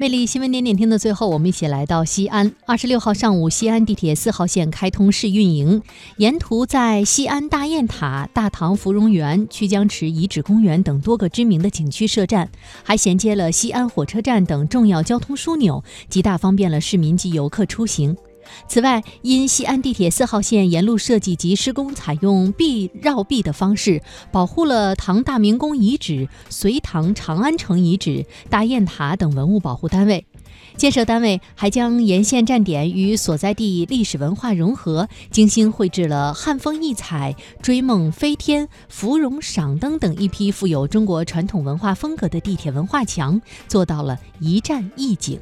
魅力新闻点点听的最后，我们一起来到西安。二十六号上午，西安地铁四号线开通试运营，沿途在西安大雁塔、大唐芙蓉园、曲江池遗址公园等多个知名的景区设站，还衔接了西安火车站等重要交通枢纽，极大方便了市民及游客出行。此外，因西安地铁四号线沿路设计及施工采用壁绕壁的方式，保护了唐大明宫遗址、隋唐长安城遗址、大雁塔等文物保护单位。建设单位还将沿线站点与所在地历史文化融合，精心绘制了汉风异彩、追梦飞天、芙蓉赏灯等一批富有中国传统文化风格的地铁文化墙，做到了一站一景。